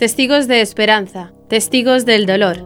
testigos de esperanza, testigos del dolor.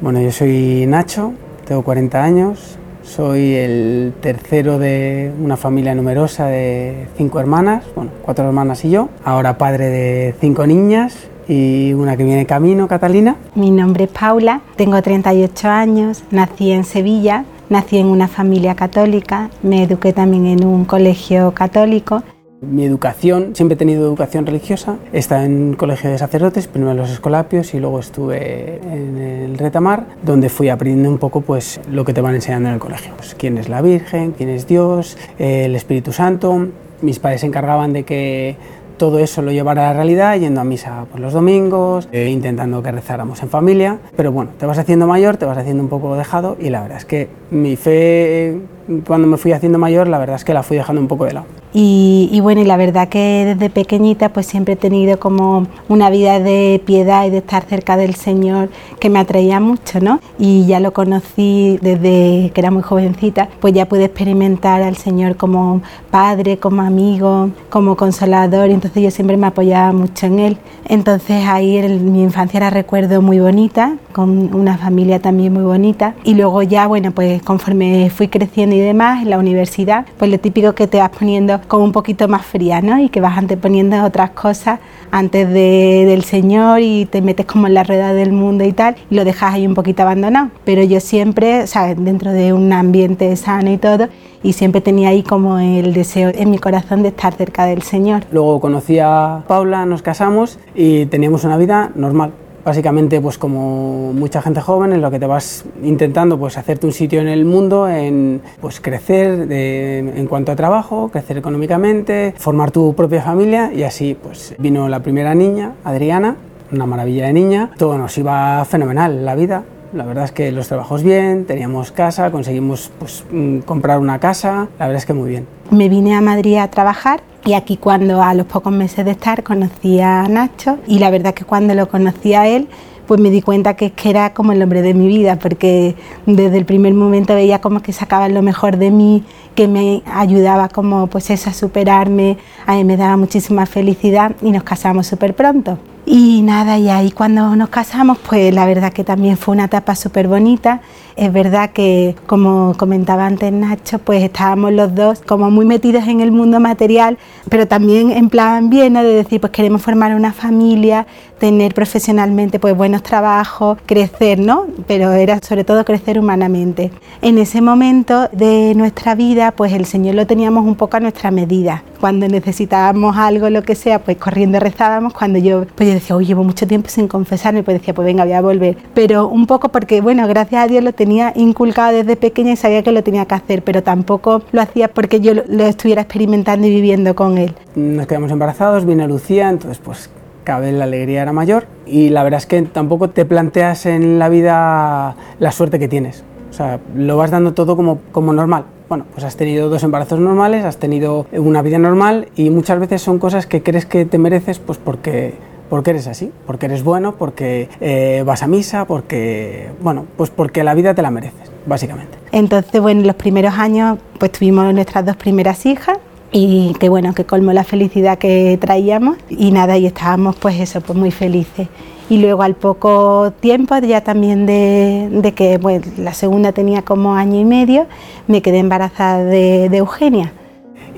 Bueno, yo soy Nacho, tengo 40 años, soy el tercero de una familia numerosa de cinco hermanas, bueno, cuatro hermanas y yo, ahora padre de cinco niñas y una que viene camino, Catalina. Mi nombre es Paula, tengo 38 años, nací en Sevilla, nací en una familia católica, me eduqué también en un colegio católico mi educación, siempre he tenido educación religiosa. He estado en colegio de sacerdotes, primero en los escolapios y luego estuve en el retamar, donde fui aprendiendo un poco pues, lo que te van enseñando en el colegio. Pues, quién es la Virgen, quién es Dios, el Espíritu Santo. Mis padres se encargaban de que todo eso lo llevara a la realidad, yendo a misa por los domingos, eh, intentando que rezáramos en familia. Pero bueno, te vas haciendo mayor, te vas haciendo un poco dejado y la verdad es que mi fe, cuando me fui haciendo mayor, la verdad es que la fui dejando un poco de lado. Y, bueno, y la verdad que desde pequeñita pues siempre he tenido como una vida de piedad y de estar cerca del Señor que me atraía mucho, ¿no? Y ya lo conocí desde que era muy jovencita, pues ya pude experimentar al Señor como padre, como amigo, como consolador, entonces yo siempre me apoyaba mucho en Él. Entonces ahí en mi infancia la recuerdo muy bonita, con una familia también muy bonita. Y luego ya, bueno, pues conforme fui creciendo y demás, en la universidad, pues lo típico que te vas poniendo como un poquito más fría, ¿no? Y que vas anteponiendo otras cosas antes de, del Señor y te metes como en la rueda del mundo y tal, y lo dejas ahí un poquito abandonado. Pero yo siempre, o sea, dentro de un ambiente sano y todo, y siempre tenía ahí como el deseo en mi corazón de estar cerca del Señor. Luego conocí a Paula, nos casamos y teníamos una vida normal básicamente pues como mucha gente joven en lo que te vas intentando pues hacerte un sitio en el mundo en pues crecer en cuanto a trabajo crecer económicamente formar tu propia familia y así pues vino la primera niña Adriana una maravilla de niña. Todo nos iba fenomenal la vida la verdad es que los trabajos bien, teníamos casa, conseguimos pues, mm, comprar una casa, la verdad es que muy bien. Me vine a Madrid a trabajar y aquí cuando a los pocos meses de estar conocí a Nacho y la verdad que cuando lo conocí a él pues me di cuenta que, que era como el hombre de mi vida, porque desde el primer momento veía como que sacaba lo mejor de mí, que me ayudaba como pues a superarme, a mí me daba muchísima felicidad y nos casamos súper pronto. Y nada, y ahí cuando nos casamos, pues la verdad que también fue una etapa súper bonita. Es verdad que, como comentaba antes Nacho, pues estábamos los dos como muy metidos en el mundo material, pero también en plan bien, de decir, pues queremos formar una familia, tener profesionalmente pues buenos trabajos, crecer, ¿no? Pero era sobre todo crecer humanamente. En ese momento de nuestra vida, pues el Señor lo teníamos un poco a nuestra medida. Cuando necesitábamos algo, lo que sea, pues corriendo rezábamos. Cuando yo, pues decía, oye, llevo mucho tiempo sin confesarme, pues decía, pues venga, voy a volver. Pero un poco porque, bueno, gracias a Dios lo tenía inculcado desde pequeña y sabía que lo tenía que hacer, pero tampoco lo hacía porque yo lo estuviera experimentando y viviendo con él. Nos quedamos embarazados, vino Lucía, entonces pues cada vez la alegría era mayor y la verdad es que tampoco te planteas en la vida la suerte que tienes. O sea, lo vas dando todo como, como normal bueno, pues has tenido dos embarazos normales, has tenido una vida normal y muchas veces son cosas que crees que te mereces pues porque porque eres así, porque eres bueno, porque eh, vas a misa, porque, bueno, pues porque la vida te la mereces, básicamente. Entonces, bueno, en los primeros años, pues tuvimos nuestras dos primeras hijas y que bueno, que colmó la felicidad que traíamos. Y nada, y estábamos pues eso, pues muy felices. Y luego al poco tiempo, ya también de, que la segunda tenía como año y medio, me quedé embarazada de, Eugenia.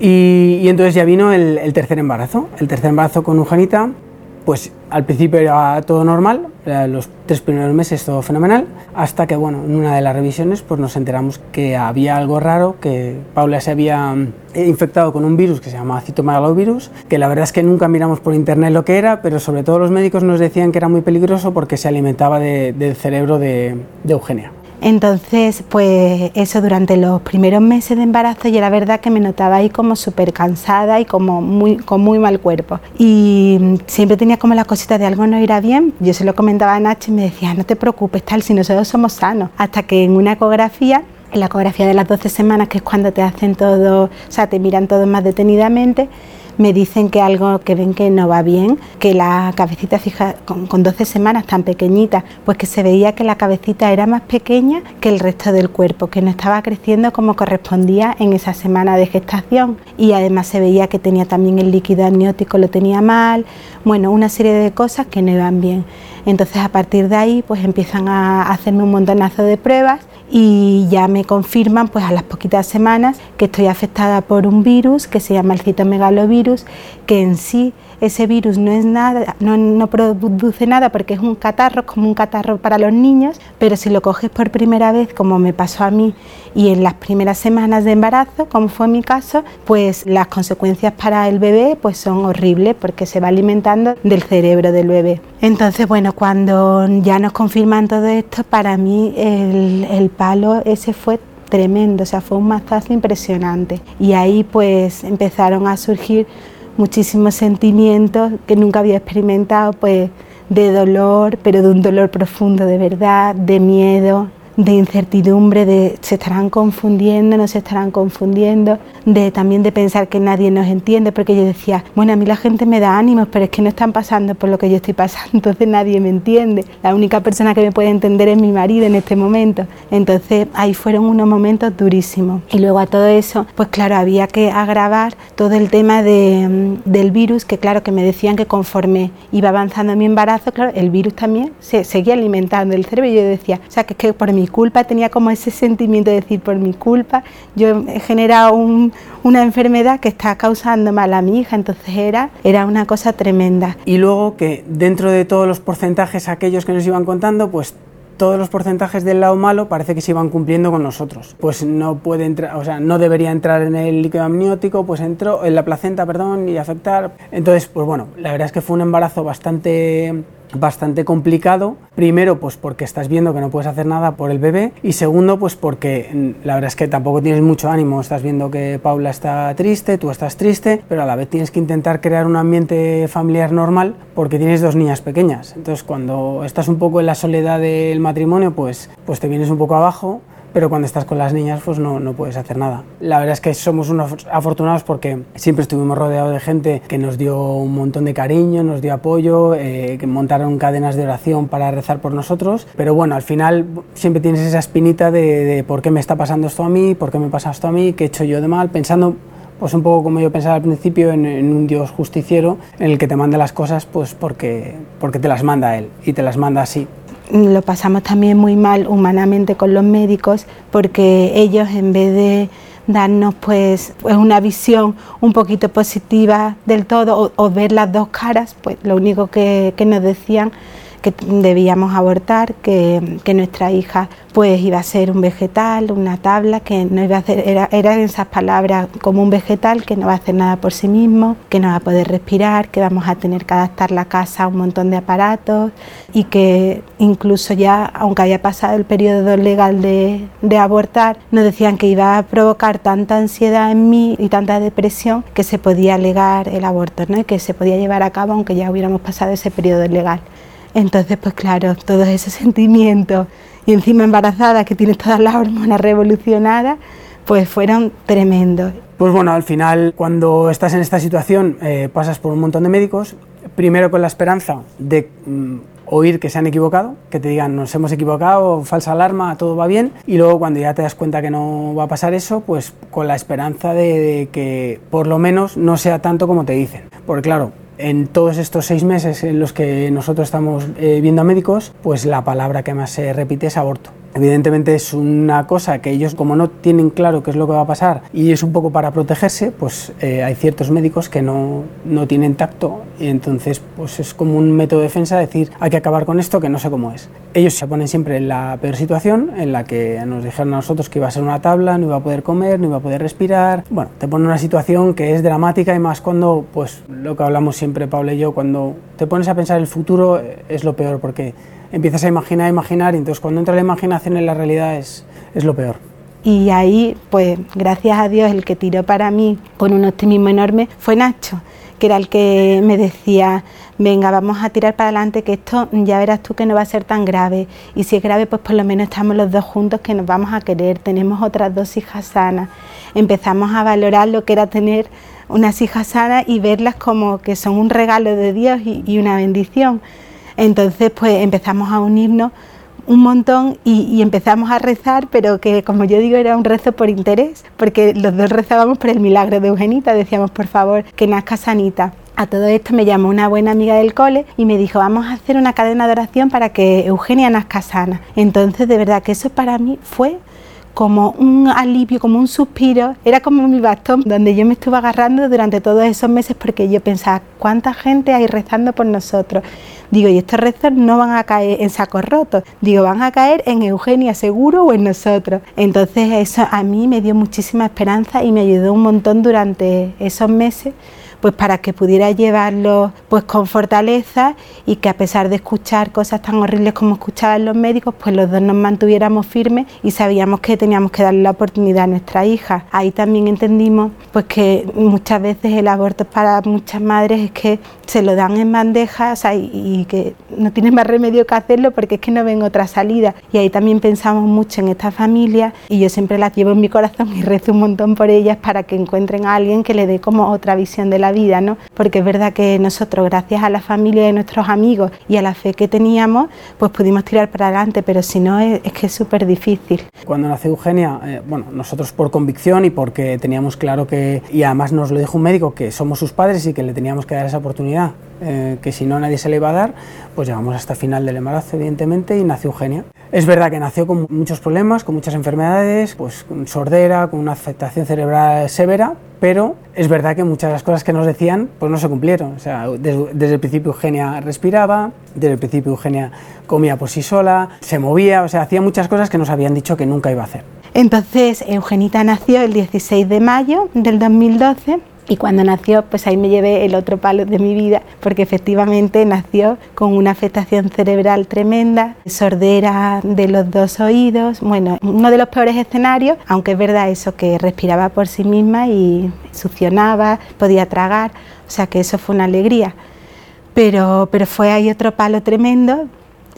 Y, entonces ya vino el, el, tercer embarazo, el tercer embarazo con Eugenita, pues al principio era todo normal, los tres primeros meses todo fenomenal, hasta que bueno, en una de las revisiones pues nos enteramos que había algo raro, que Paula se había eh, infectado con un virus que se llama citomegalovirus, que la verdad es que nunca miramos por internet lo que era, pero sobre todo los médicos nos decían que era muy peligroso porque se alimentaba del cerebro de Eugenia. Entonces, pues eso durante los primeros meses de embarazo y la verdad que me notaba ahí como súper cansada y como muy, con muy mal cuerpo. Y siempre tenía como la cosita de algo no irá bien. Yo se lo comentaba a Nacho y me decía, no te preocupes, tal, si nosotros somos sanos. Hasta que en una ecografía en la ecografía de las 12 semanas, que es cuando te hacen todo, o sea, te miran todo más detenidamente, me dicen que algo que ven que no va bien, que la cabecita fija con, 12 semanas tan pequeñita, pues que se veía que la cabecita era más pequeña que el resto del cuerpo, que no estaba creciendo como correspondía en esa semana de gestación y además se veía que tenía también el líquido amniótico, lo tenía mal, bueno, una serie de cosas que no iban bien. Entonces a partir de ahí pues empiezan a hacerme un montonazo de pruebas y ya me confirman pues a las poquitas semanas que estoy afectada por un virus que se llama el citomegalovirus, que en sí ese virus no es nada, no, produce nada porque es un catarro, como un catarro para los niños, pero si lo coges por primera vez, como me pasó a mí, y en las primeras semanas de embarazo, como fue mi caso, pues las consecuencias para el bebé pues son horribles porque se va alimentando del cerebro del bebé. Entonces, bueno, cuando ya nos confirman todo esto, para mí el, el palo ese fue tremendo, o sea, fue un mazazo impresionante. Y ahí pues empezaron a surgir muchísimos sentimientos que nunca había experimentado, pues de dolor, pero de un dolor profundo de verdad, de miedo, de incertidumbre, de se estarán confundiendo, no se estarán confundiendo, de también de pensar que nadie nos entiende, porque yo decía, bueno, a mí la gente me da ánimos, pero es que no están pasando por lo que yo estoy pasando, entonces nadie me entiende. La única persona que me puede entender es mi marido en este momento. Entonces ahí fueron unos momentos durísimos. Y luego a todo eso, pues claro, había que agravar todo el tema de, mm, del virus, que claro, que me decían que conforme iba avanzando mi embarazo, claro, el virus también se seguía alimentando el cerebro y yo decía, o sea, que es que por mi culpa, tenía como ese sentimiento de decir, por mi culpa, yo he generado una enfermedad que está causando mal a mi hija, entonces era, era una cosa tremenda. Y luego que dentro de todos los porcentajes aquellos que nos iban contando, pues todos los porcentajes del lado malo parece que se iban cumpliendo con nosotros. Pues no puede entrar, o sea, no debería entrar en el líquido amniótico, pues entró en la placenta, perdón, y afectar. Entonces, pues bueno, la verdad es que fue un embarazo bastante bastante complicado. Primero, pues porque estás viendo que no puedes hacer nada por el bebé y segundo, pues porque mm, la verdad es que tampoco tienes mucho ánimo. Estás viendo que Paula está triste, tú estás triste, pero a la vez tienes que intentar crear un ambiente familiar normal porque tienes dos niñas pequeñas. Entonces, cuando estás un poco en la soledad del matrimonio, pues, pues te vienes un poco abajo pero cuando estás con las niñas pues no, no puedes hacer nada. La verdad es que somos unos afortunados porque siempre estuvimos rodeados de gente que nos dio un montón de cariño, nos dio apoyo, eh, que montaron cadenas de oración para rezar por nosotros, pero bueno, al final siempre tienes esa espinita de, por qué me está pasando esto a mí, por qué me pasa esto a mí, qué he hecho yo de mal, pensando pues un poco como yo pensaba al principio en, en, un Dios justiciero en el que te manda las cosas pues porque, porque te las manda Él y te las manda así lo pasamos también muy mal humanamente con los médicos porque ellos en vez de darnos pues, una visión un poquito positiva del todo o, ver las dos caras, pues lo único que, que nos decían que debíamos abortar, que, nuestra hija pues iba a ser un vegetal, una tabla, que no iba a hacer, era, eran esas palabras como un vegetal que no va a hacer nada por sí mismo, que no va a poder respirar, que vamos a tener que adaptar la casa a un montón de aparatos y que incluso ya, aunque había pasado el periodo legal de, abortar, nos decían que iba a provocar tanta ansiedad en mí y tanta depresión que se podía alegar el aborto, ¿no? que se podía llevar a cabo aunque ya hubiéramos pasado ese periodo legal. Entonces, pues claro, todos esos sentimientos y encima embarazada, que tienes todas las hormonas revolucionadas, pues fueron tremendos. Pues bueno, al final, cuando estás en esta situación, eh, pasas por un montón de médicos, primero con la esperanza de mm, oír que se han equivocado, que te digan nos hemos equivocado, falsa alarma, todo va bien, y luego cuando ya te das cuenta que no va a pasar eso, pues con la esperanza de, de que por lo menos no sea tanto como te dicen. Porque claro, en todos estos seis meses en los que nosotros estamos eh, viendo a médicos, pues la palabra que más se repite es aborto. Evidentemente es una cosa que ellos, como no tienen claro qué es lo que va a pasar y es un poco para protegerse, pues eh, hay ciertos médicos que no, no, tienen tacto y entonces pues es como un método de defensa decir hay que acabar con esto que no sé cómo es. Ellos se ponen siempre en la peor situación en la que nos dijeron a nosotros que iba a ser una tabla, no iba a poder comer, no iba a poder respirar. Bueno, te ponen una situación que es dramática y más cuando, pues lo que hablamos siempre Pablo y yo, cuando te pones a pensar el futuro eh, es lo peor porque empiezas a imaginar, imaginar, y entonces cuando entra la imaginación en la realidad es, es lo peor. Y ahí, pues gracias a Dios, el que tiró para mí con un optimismo enorme fue Nacho, que era el que me decía, venga, vamos a tirar para adelante, que esto ya verás tú que no va a ser tan grave. Y si es grave, pues por lo menos estamos los dos juntos que nos vamos a querer, tenemos otras dos hijas sanas. Empezamos a valorar lo que era tener unas hijas sanas y verlas como que son un regalo de Dios y, una bendición. Entonces, pues empezamos a unirnos un montón y, empezamos a rezar, pero que como yo digo era un rezo por interés, porque los dos rezábamos por el milagro de Eugenita, decíamos por favor que nazca sanita. A todo esto me llamó una buena amiga del cole y me dijo, vamos a hacer una cadena de oración para que Eugenia nazca sana. Entonces, de verdad que eso para mí fue como un alivio, como un suspiro, era como mi bastón donde yo me estuve agarrando durante todos esos meses porque yo pensaba, ¿cuánta gente hay rezando por nosotros? Digo, y estos rezos no van a caer en sacos rotos, digo, van a caer en Eugenia seguro o en nosotros. Entonces eso a mí me dio muchísima esperanza y me ayudó un montón durante esos meses pues para que pudiera llevarlo pues con fortaleza y que a pesar de escuchar cosas tan horribles como escuchaban los médicos, pues los dos nos mantuviéramos firmes y sabíamos que teníamos que darle la oportunidad a nuestra hija. Ahí también entendimos pues que muchas veces el aborto para muchas madres es que se lo dan en bandeja y, que no tienen más remedio que hacerlo porque es que no ven otra salida. Y ahí también pensamos mucho en esta familia y yo siempre las llevo en mi corazón y rezo un montón por ellas para que encuentren a alguien que le dé como otra visión de la vida, ¿no? Porque es verdad que nosotros, gracias a la familia de nuestros amigos y a la fe que teníamos, pues pudimos tirar para adelante, pero si no es, que es súper difícil. Cuando nació Eugenia, eh, bueno, nosotros por convicción y porque teníamos claro que, y además nos lo dijo un médico, que somos sus padres y que le teníamos que dar esa oportunidad, eh, que si no nadie se le iba a dar, pues llegamos hasta final del embarazo, evidentemente, y nació Eugenia. Es verdad que nació con muchos problemas, con muchas enfermedades, pues con sordera, con una afectación cerebral severa, pero es verdad que muchas de las cosas que nos decían pues no se cumplieron. O sea, desde, el principio Eugenia respiraba, desde el principio Eugenia comía por sí sola, se movía, o sea, hacía muchas cosas que nos habían dicho que nunca iba a hacer. Entonces, Eugenita nació el 16 de mayo del 2012 y cuando nació, pues ahí me llevé el otro palo de mi vida, porque efectivamente nació con una afectación cerebral tremenda, sordera de los dos oídos, bueno, uno de los peores escenarios, aunque es verdad eso que respiraba por sí misma y succionaba, podía tragar, o sea que eso fue una alegría. Pero, pero fue ahí otro palo tremendo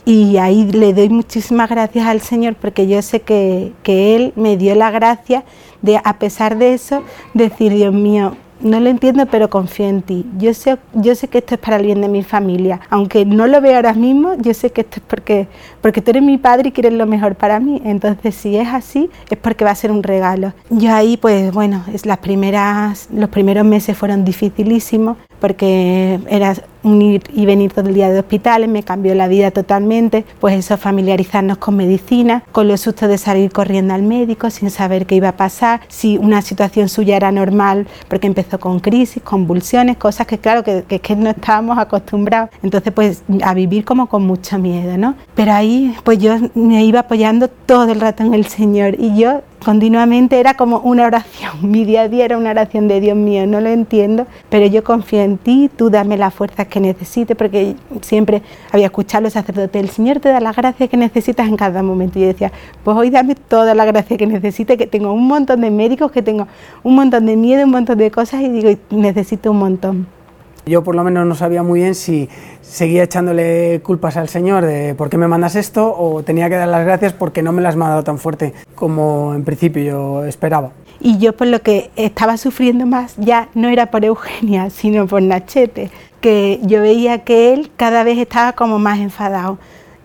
y ahí le doy muchísimas gracias al Señor porque yo sé que, que Él me dio la gracia de, a pesar de eso, decir, Dios mío, no lo entiendo, pero confío en ti. Yo sé, yo sé que esto es para el bien de mi familia. Aunque no lo veo ahora mismo, yo sé que esto es porque, porque tú eres mi padre y quieres lo mejor para mí. Entonces, si es así, es porque va a ser un regalo. Yo ahí, pues bueno, es las primeras, los primeros meses fueron dificilísimos porque era un ir y venir todo el día de hospitales, me cambió la vida totalmente, pues eso, familiarizarnos con medicina, con los sustos de salir corriendo al médico sin saber qué iba a pasar, si una situación suya era normal, porque empezó con crisis, convulsiones, cosas que claro, que, que, que no estábamos acostumbrados, entonces pues a vivir como con mucho miedo, ¿no? Pero ahí pues yo me iba apoyando todo el rato en el Señor y yo continuamente era como una oración, mi día a día era una oración de Dios mío, no lo entiendo, pero yo confío en ti, tú dame las fuerzas que necesite, porque siempre había escuchado a los sacerdotes, el Señor te da las gracias que necesitas en cada momento. Y yo decía, pues hoy dame toda la gracia que necesite, que tengo un montón de médicos, que tengo un montón de miedo, un montón de cosas, y digo, necesito un montón. Yo por lo menos no sabía muy bien si seguía echándole culpas al Señor de por qué me mandas esto o tenía que dar las gracias porque no me las mandado tan fuerte como en principio yo esperaba. Y yo por lo que estaba sufriendo más ya no era por Eugenia, sino por Nachete, que yo veía que él cada vez estaba como más enfadado,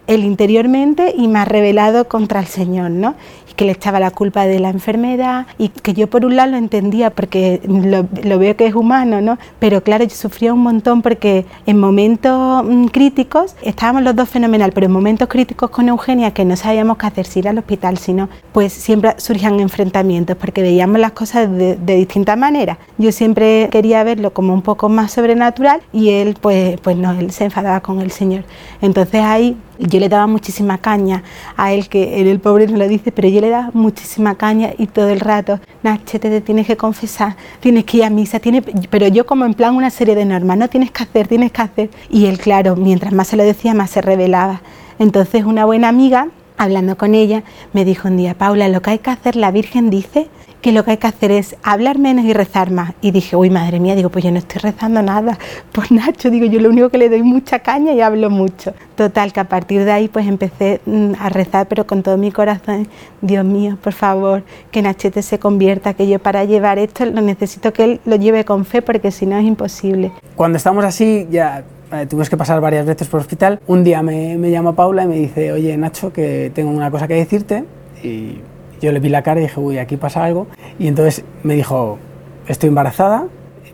él interiormente y más revelado contra el Señor, ¿no? que le echaba la culpa de la enfermedad y que yo por un lado lo entendía porque lo, veo que es humano, ¿no? Pero claro, yo sufría un montón porque en momentos mm, críticos estábamos los dos fenomenal, pero en momentos críticos con Eugenia que no sabíamos qué hacer, si ir al hospital, si no, pues siempre surgían enfrentamientos porque veíamos las cosas de, de distintas maneras. Yo siempre quería verlo como un poco más sobrenatural y él pues, pues no, él se enfadaba con el Señor. Entonces ahí yo le daba muchísima caña a él, que él, el pobre no lo dice, pero yo le daba muchísima caña y todo el rato, Nachete, te tienes que confesar, tienes que ir a misa, tienes... pero yo como en plan una serie de normas, no tienes que hacer, tienes que hacer. Y él, claro, mientras más se lo decía, más se revelaba. Entonces una buena amiga, hablando con ella, me dijo un día, Paula, lo que hay que hacer, la Virgen dice que lo que hay que hacer es hablar menos y rezar más. Y dije, uy, madre mía, digo, pues yo no estoy rezando nada. Pues Nacho, digo, yo lo único que le doy mucha caña y hablo mucho. Total, que a partir de ahí pues empecé mm, a rezar, pero con todo mi corazón, Dios mío, por favor, que Nachete se convierta, que yo para llevar esto lo necesito que él lo lleve con fe, porque si no es imposible. Cuando estamos así, ya eh, tuvimos que pasar varias veces por el hospital. Un día me, me llama Paula y me dice, oye Nacho, que tengo una cosa que decirte. Y yo le vi la cara y dije, uy, aquí pasa algo. Y entonces me dijo, estoy embarazada,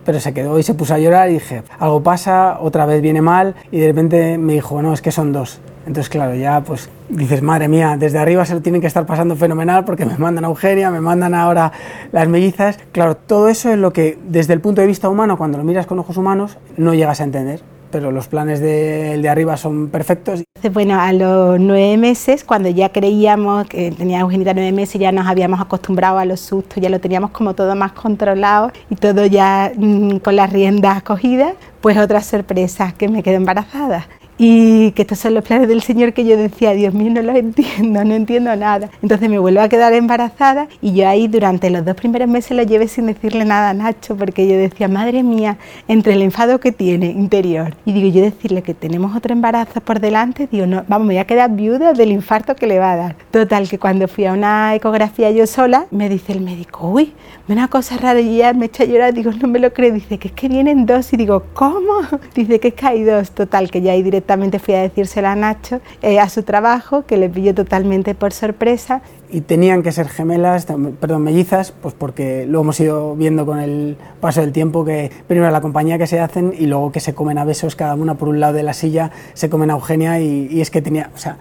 pero se quedó y se puso a llorar y dije, algo pasa, otra vez viene mal. Y de repente me dijo, no, es que son dos. Entonces, claro, ya pues dices, madre mía, desde arriba se lo tienen que estar pasando fenomenal porque me mandan a Eugenia, me mandan ahora las mellizas. Claro, todo eso es lo que desde el punto de vista humano, cuando lo miras con ojos humanos, no llegas a entender pero los planes del de arriba son perfectos. Bueno, a los nueve meses, cuando ya creíamos que tenía Eugenita nueve meses, ya nos habíamos acostumbrado a los sustos, ya lo teníamos como todo más controlado y todo ya mm, con las riendas cogidas, pues otra sorpresa, que me quedé embarazada y que estos son los planes del Señor que yo decía, Dios mío, no los entiendo, no entiendo nada. Entonces me vuelvo a quedar embarazada y yo ahí durante los dos primeros meses lo llevé sin decirle nada a Nacho, porque yo decía, madre mía, entre el enfado que tiene interior y digo, yo decirle que tenemos otro embarazo por delante, digo, no, vamos, me voy a quedar viuda del infarto que le va a dar. Total, que cuando fui a una ecografía yo sola, me dice el médico, uy, una cosa rara y ya me echa a llorar, digo, no me lo creo, dice que es que vienen dos y digo, ¿cómo? Dice que es que hay dos, total, que ya ahí directamente fui a decírsela a Nacho, eh, a su trabajo, que le pilló totalmente por sorpresa. Y tenían que ser gemelas, perdón, mellizas, pues porque lo hemos ido viendo con el paso del tiempo, que primero la compañía que se hacen y luego que se comen a besos cada una por un lado de la silla, se comen a Eugenia y, y es que tenía, o sea,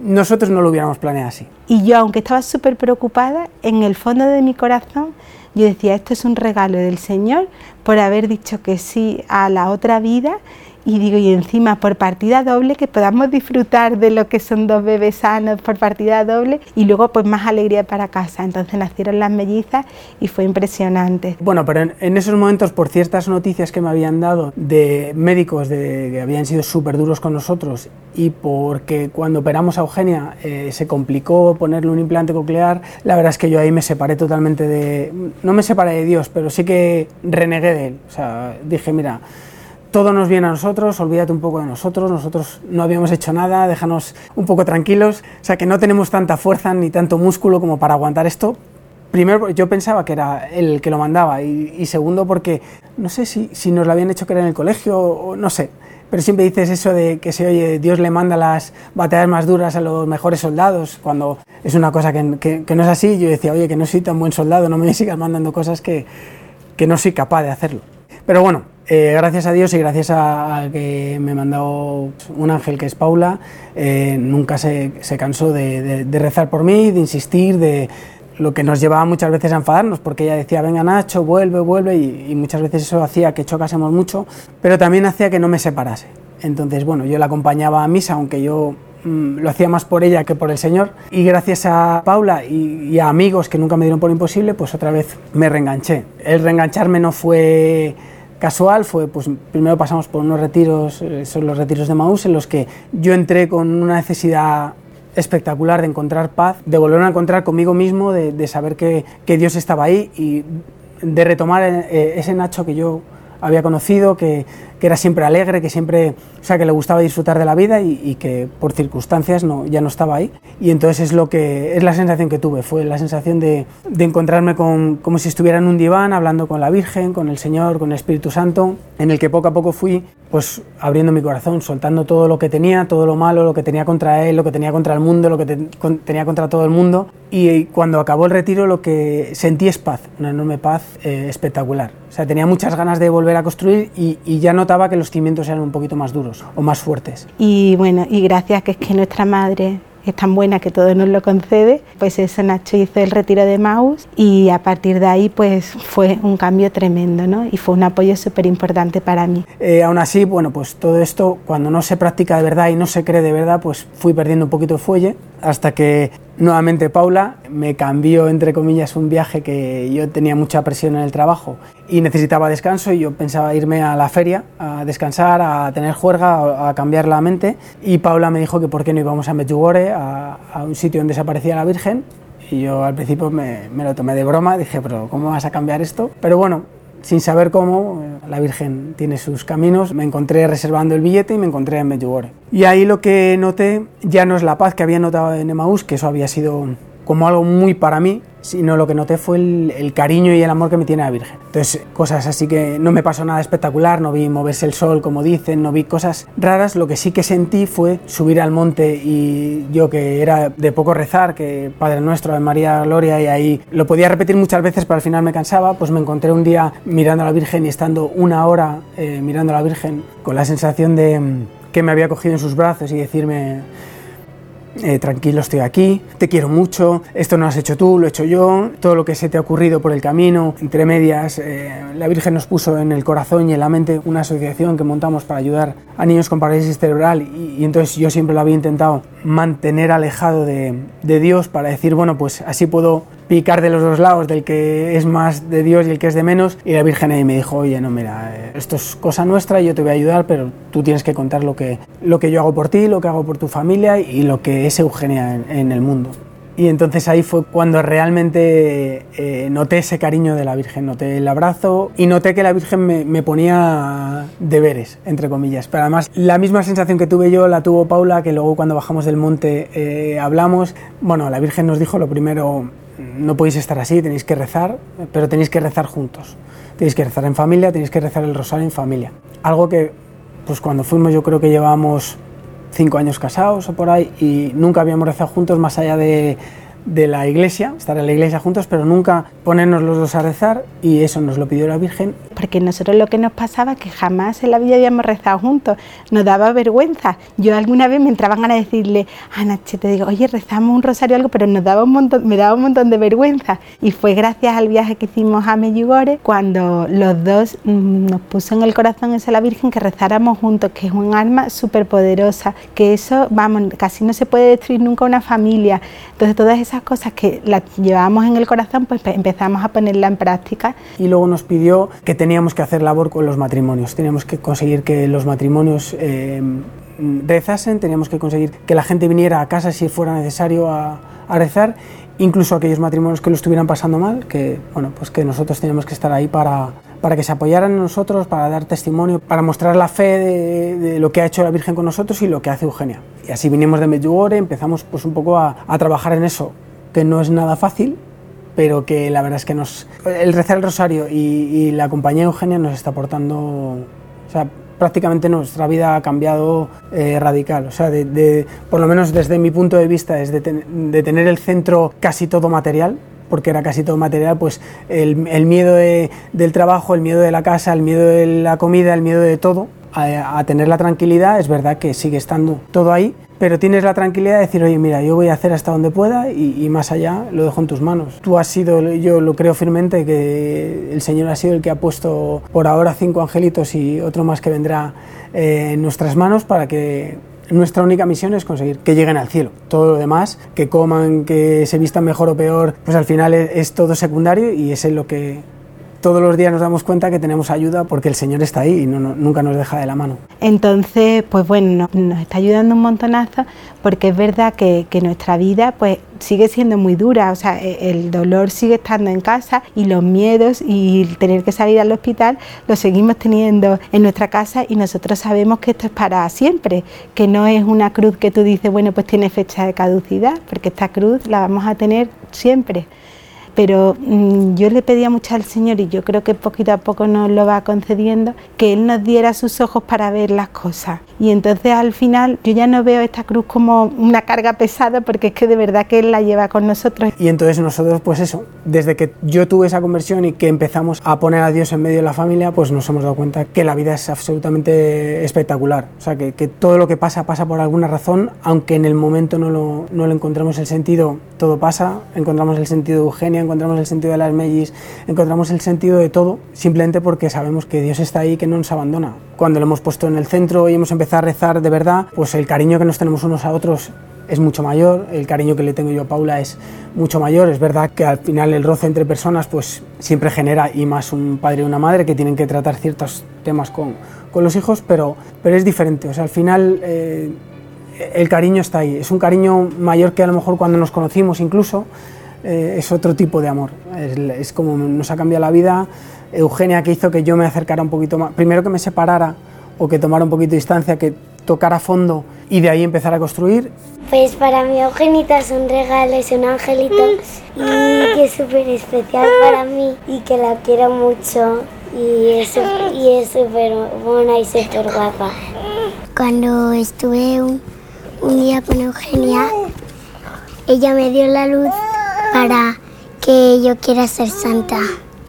nosotros no lo hubiéramos planeado así. Y yo, aunque estaba súper preocupada, en el fondo de mi corazón yo decía, esto es un regalo del Señor por haber dicho que sí a la otra vida y digo, y encima por partida doble, que podamos disfrutar de lo que son dos bebés sanos por partida doble y luego pues más alegría para casa. Entonces nacieron las mellizas y fue impresionante. Bueno, pero en, esos momentos, por ciertas noticias que me habían dado de médicos de, que habían sido súper duros con nosotros y porque cuando operamos a Eugenia eh, se complicó ponerle un implante coclear, la verdad es que yo ahí me separé totalmente de... No me separé de Dios, pero sí que renegué de él. O sea, dije, mira, todo nos viene a nosotros, olvídate un poco de nosotros, nosotros no habíamos hecho nada, déjanos un poco tranquilos, o sea que no tenemos tanta fuerza ni tanto músculo como para aguantar esto. Primero, yo pensaba que era el que lo mandaba y, segundo porque no sé si, si, nos lo habían hecho que era en el colegio no sé, pero siempre dices eso de que se oye, Dios le manda las batallas más duras a los mejores soldados, cuando es una cosa que, que, no es así. Yo decía, oye, que no soy tan buen soldado, no me sigas mandando cosas que, que no soy capaz de hacerlo. Pero bueno, eh, gracias a Dios y gracias a, que me mandó un ángel que es Paula, eh, nunca se, cansó de, rezar por mí, de insistir, de lo que nos llevaba muchas veces a enfadarnos, porque ella decía, venga Nacho, vuelve, vuelve, y, muchas veces eso hacía que chocásemos mucho, pero también hacía que no me separase. Entonces, bueno, yo la acompañaba a misa, aunque yo mm, lo hacía más por ella que por el Señor. Y gracias a Paula y, y, a amigos que nunca me dieron por imposible, pues otra vez me reenganché. El reengancharme no fue casual fue, pues primero pasamos por unos retiros, eh, son los retiros de Maús, en los que yo entré con una necesidad espectacular de encontrar paz, de volver a encontrar conmigo mismo, de, saber que, que, Dios estaba ahí y de retomar eh, ese Nacho que yo había conocido, que, que era siempre alegre, que siempre, o sea, que le gustaba disfrutar de la vida y, que por circunstancias no, ya no estaba ahí. Y entonces es lo que es la sensación que tuve, fue la sensación de, de encontrarme con, como si estuviera en un diván hablando con la Virgen, con el Señor, con el Espíritu Santo, en el que poco a poco fui pues abriendo mi corazón, soltando todo lo que tenía, todo lo malo, lo que tenía contra él, lo que tenía contra el mundo, lo que tenía contra todo el mundo. Y cuando acabó el retiro lo que sentí es paz, una enorme paz eh, espectacular. Sea, tenía muchas ganas de volver a construir y, y ya notaba que los cimientos eran un poquito más duros o más fuertes. Y bueno, y gracias que es que nuestra madre es tan buena que todo nos lo concede, pues eso Nacho hizo el retiro de Maus y a partir de ahí pues fue un cambio tremendo ¿no? y fue un apoyo súper importante para mí. Eh, aún así, bueno, pues todo esto cuando no se practica de verdad y no se cree de verdad, pues fui perdiendo un poquito de fuelle hasta que nuevamente Paula me cambió entre comillas un viaje que yo tenía mucha presión en el trabajo y necesitaba descanso y yo pensaba irme a la feria a descansar, a tener juerga, a, cambiar la mente y Paula me dijo que por qué no íbamos a Medjugorje, a, un sitio donde desaparecía la Virgen Y yo al principio me, me lo tomé de broma, dije, pero ¿cómo vas a cambiar esto? Pero bueno, sin saber cómo, la Virgen tiene sus caminos, me encontré reservando el billete y me encontré en Medjugorje. Y ahí lo que noté ya no es la paz que había notado en Emaús, que eso había sido como algo muy para mí, sino lo que noté fue el, cariño y el amor que me tiene la Virgen. Entonces, cosas así que no me pasó nada espectacular, no vi moverse el sol como dicen, no vi cosas raras, lo que sí que sentí fue subir al monte y yo que era de poco rezar, que Padre Nuestro, de María Gloria, y ahí lo podía repetir muchas veces, pero al final me cansaba, pues me encontré un día mirando a la Virgen y estando una hora eh, mirando a la Virgen con la sensación de mm, que me había cogido en sus brazos y decirme eh, tranquilo estoy aquí, te quiero mucho, esto no lo has hecho tú, lo he hecho yo, todo lo que se te ha ocurrido por el camino, entre medias, eh, la Virgen nos puso en el corazón y en la mente una asociación que montamos para ayudar a niños con parálisis cerebral y, entonces yo siempre lo había intentado mantener alejado de, de Dios para decir, bueno, pues así puedo picar de los dos lados, del que es más de Dios y el que es de menos. Y la Virgen ahí me dijo, oye, no, mira, eh, esto es cosa nuestra, yo te voy a ayudar, pero tú tienes que contar lo que, lo que yo hago por ti, lo que hago por tu familia y lo que es Eugenia en el mundo. Y entonces ahí fue cuando realmente eh, noté ese cariño de la Virgen, noté el abrazo y noté que la Virgen me, ponía deberes, entre comillas. Pero además la misma sensación que tuve yo la tuvo Paula, que luego cuando bajamos del monte eh, hablamos. Bueno, la Virgen nos dijo lo primero, no podéis estar así, tenéis que rezar, pero tenéis que rezar juntos. Tenéis que rezar en familia, tenéis que rezar el rosario en familia. Algo que, pues cuando fuimos yo creo que llevábamos cinco años casados o por ahí y nunca habíamos rezado juntos más allá de de la iglesia, estar en la iglesia juntos, pero nunca ponernos los dos a rezar y eso nos lo pidió la Virgen. Porque nosotros lo que nos pasaba es que jamás en la vida habíamos rezado juntos, nos daba vergüenza. Yo alguna vez me entraban a decirle, Ana, te digo, oye, rezamos un rosario o algo, pero nos daba un montón, me daba un montón de vergüenza. Y fue gracias al viaje que hicimos a Medjugorje cuando los dos mm, nos puso en el corazón esa la Virgen que rezáramos juntos, que es un alma súper poderosa, que eso, vamos, casi no se puede destruir nunca una familia. Entonces todas esas cosas que las llevábamos en el corazón, pues empezamos a ponerla en práctica. Y luego nos pidió que teníamos que hacer labor con los matrimonios, teníamos que conseguir que los matrimonios eh, rezasen, teníamos que conseguir que la gente viniera a casa si fuera necesario a, a rezar incluso aquellos matrimonios que lo estuvieran pasando mal, que, bueno, pues que nosotros teníamos que estar ahí para, para que se apoyaran en nosotros, para dar testimonio, para mostrar la fe de, lo que ha hecho la Virgen con nosotros y lo que hace Eugenia. Y así vinimos de Medjugorje, empezamos pues un poco a, a trabajar en eso, que no es nada fácil, pero que la verdad es que nos, el rezar el rosario y, la compañía Eugenia nos está aportando, o sea, prácticamente nuestra vida ha cambiado eh, radical, o sea, de, por lo menos desde mi punto de vista, es de, tener el centro casi todo material, porque era casi todo material, pues el, miedo del trabajo, el miedo de la casa, el miedo de la comida, el miedo de todo, a, a tener la tranquilidad, es verdad que sigue estando todo ahí, pero tienes la tranquilidad de decir, oye, mira, yo voy a hacer hasta donde pueda y, más allá lo dejo en tus manos. Tú has sido, yo lo creo firmemente, que el Señor ha sido el que ha puesto por ahora cinco angelitos y otro más que vendrá eh, en nuestras manos para que nuestra única misión es conseguir que lleguen al cielo. Todo lo demás, que coman, que se vistan mejor o peor, pues al final es, todo secundario y es en lo que todos los días nos damos cuenta que tenemos ayuda porque el Señor está ahí y nunca nos deja de la mano. Entonces, pues bueno, nos, está ayudando un montonazo porque es verdad que, nuestra vida pues sigue siendo muy dura, o sea, e, el dolor sigue estando en casa y los miedos y tener que salir al hospital lo seguimos teniendo en nuestra casa y nosotros sabemos que esto es para siempre, que no es una cruz que tú dices, bueno, pues tiene fecha de caducidad, porque esta cruz la vamos a tener siempre pero mm, yo le pedía mucho al Señor y yo creo que poquito a poco nos lo va concediendo, que Él nos diera sus ojos para ver las cosas. Y entonces al final yo ya no veo esta cruz como una carga pesada porque es que de verdad que Él la lleva con nosotros. Y entonces nosotros pues eso, desde que yo tuve esa conversión y que empezamos a poner a Dios en medio de la familia, pues nos hemos dado cuenta que la vida es absolutamente espectacular. O sea, que, todo lo que pasa pasa por alguna razón, aunque en el momento no lo, no encontremos el sentido, todo pasa, encontramos el sentido de Eugenia, encontramos el sentido de las mellis, encontramos el sentido de todo, simplemente porque sabemos que Dios está ahí que no nos abandona. Cuando lo hemos puesto en el centro y hemos empezado a rezar de verdad, pues el cariño que nos tenemos unos a otros es mucho mayor, el cariño que le tengo yo a Paula es mucho mayor, es verdad que al final el roce entre personas pues siempre genera y más un padre y una madre que tienen que tratar ciertos temas con, con los hijos, pero, pero es diferente, o sea, al final eh, el cariño está ahí, es un cariño mayor que a lo mejor cuando nos conocimos incluso, eh, es otro tipo de amor. Es, como nos ha cambiado la vida. Eugenia que hizo que yo me acercara un poquito más, primero que me separara o que tomara un poquito de distancia, que tocara a fondo y de ahí empezar a construir. Pues para mí Eugenita es un regalo, es un angelito y que es súper especial para mí y que la quiero mucho y es súper buena y súper guapa. Cuando estuve un, día con Eugenia, ella me dio la luz para que yo quiera ser santa.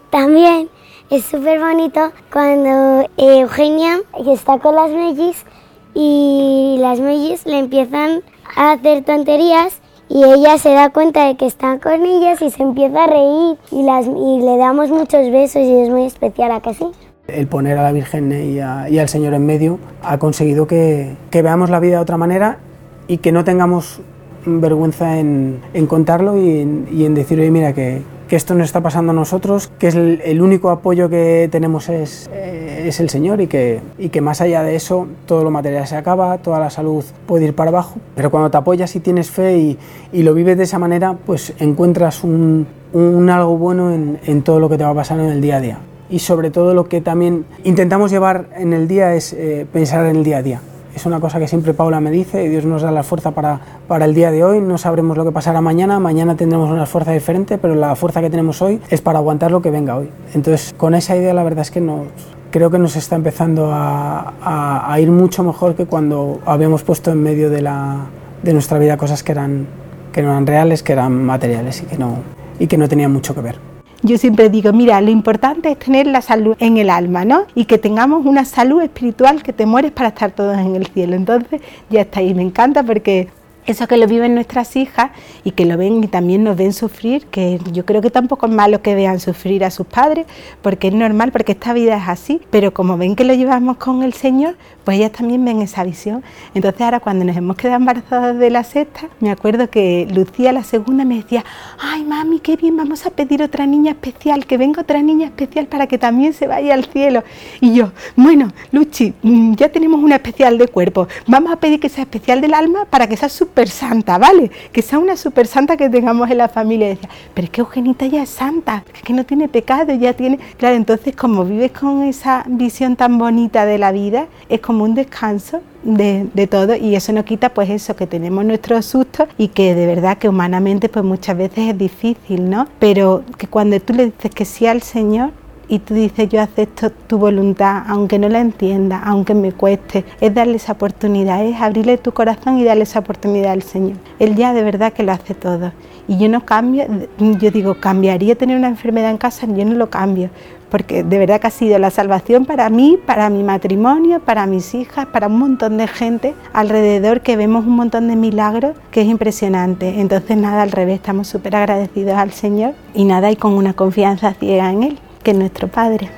También es súper bonito cuando Eugenia está con las mellis y las mellis le empiezan a hacer tonterías y ella se da cuenta de que están con ellas y se empieza a reír y, le damos muchos besos y es muy especial, ¿a? El poner a la Virgen y, al Señor en medio ha conseguido que, veamos la vida de otra manera y que no tengamos vergüenza en, contarlo y en, y en decir, oye, mira, que, que esto nos está pasando a nosotros, que es el, único apoyo que tenemos es, eh, es el Señor y que, y que más allá de eso todo lo material se acaba, toda la salud puede ir para abajo, pero cuando te apoyas y tienes fe y, y lo vives de esa manera, pues encuentras un, un algo bueno en, en, todo lo que te va pasar en el día a día. Y sobre todo lo que también intentamos llevar en el día es eh, pensar en el día a día es una cosa que siempre Paula me dice, y Dios nos da la fuerza para, para el día de hoy, no sabremos lo que pasará mañana, mañana tendremos una fuerza diferente, pero la fuerza que tenemos hoy es para aguantar lo que venga hoy. Entonces, con esa idea la verdad es que nos, creo que nos está empezando a, ir mucho mejor que cuando habíamos puesto en medio de, la, de nuestra vida cosas que, eran, que no eran reales, que eran materiales y que no, y que no tenían mucho que ver. Yo siempre digo, mira, lo importante es tener la salud en el alma, ¿no? Y que tengamos una salud espiritual que te mueres para estar todos en el cielo. Entonces, ya está ahí, me encanta porque eso que lo viven nuestras hijas y que lo ven y también nos ven sufrir, que yo creo que tampoco es malo que vean sufrir a sus padres, porque es normal, porque esta vida es así, pero como ven que lo llevamos con el Señor, pues ellas también ven esa visión. Entonces ahora cuando nos hemos quedado embarazadas de la sexta, me acuerdo que Lucía la segunda me decía, ay mami, qué bien, vamos a pedir otra niña especial, que venga otra niña especial para que también se vaya al cielo. Y yo, bueno, Luchi, mm, ya tenemos una especial de cuerpo, vamos a pedir que sea especial del alma para que sea súper santa, ¿vale? Que sea una súper santa que tengamos en la familia. Y decía, pero es que Eugenita ya es santa, es que no tiene pecado, ya tiene... Claro, entonces como vives con esa visión tan bonita de la vida, es como un descanso de, todo y eso no quita pues eso que tenemos nuestros sustos y que de verdad que humanamente pues muchas veces es difícil, ¿no? Pero que cuando tú le dices que sí al Señor y tú dices yo acepto tu voluntad aunque no la entienda, aunque me cueste, es darle esa oportunidad, es abrirle tu corazón y darle esa oportunidad al Señor. Él ya de verdad que lo hace todo. Y yo no cambio, yo digo, cambiaría tener una enfermedad en casa, yo no lo cambio, porque de verdad que ha sido la salvación para mí, para mi matrimonio, para mis hijas, para un montón de gente alrededor que vemos un montón de milagros que es impresionante. Entonces nada, al revés, estamos súper agradecidos al Señor y nada, y con una confianza ciega en Él, que es nuestro Padre.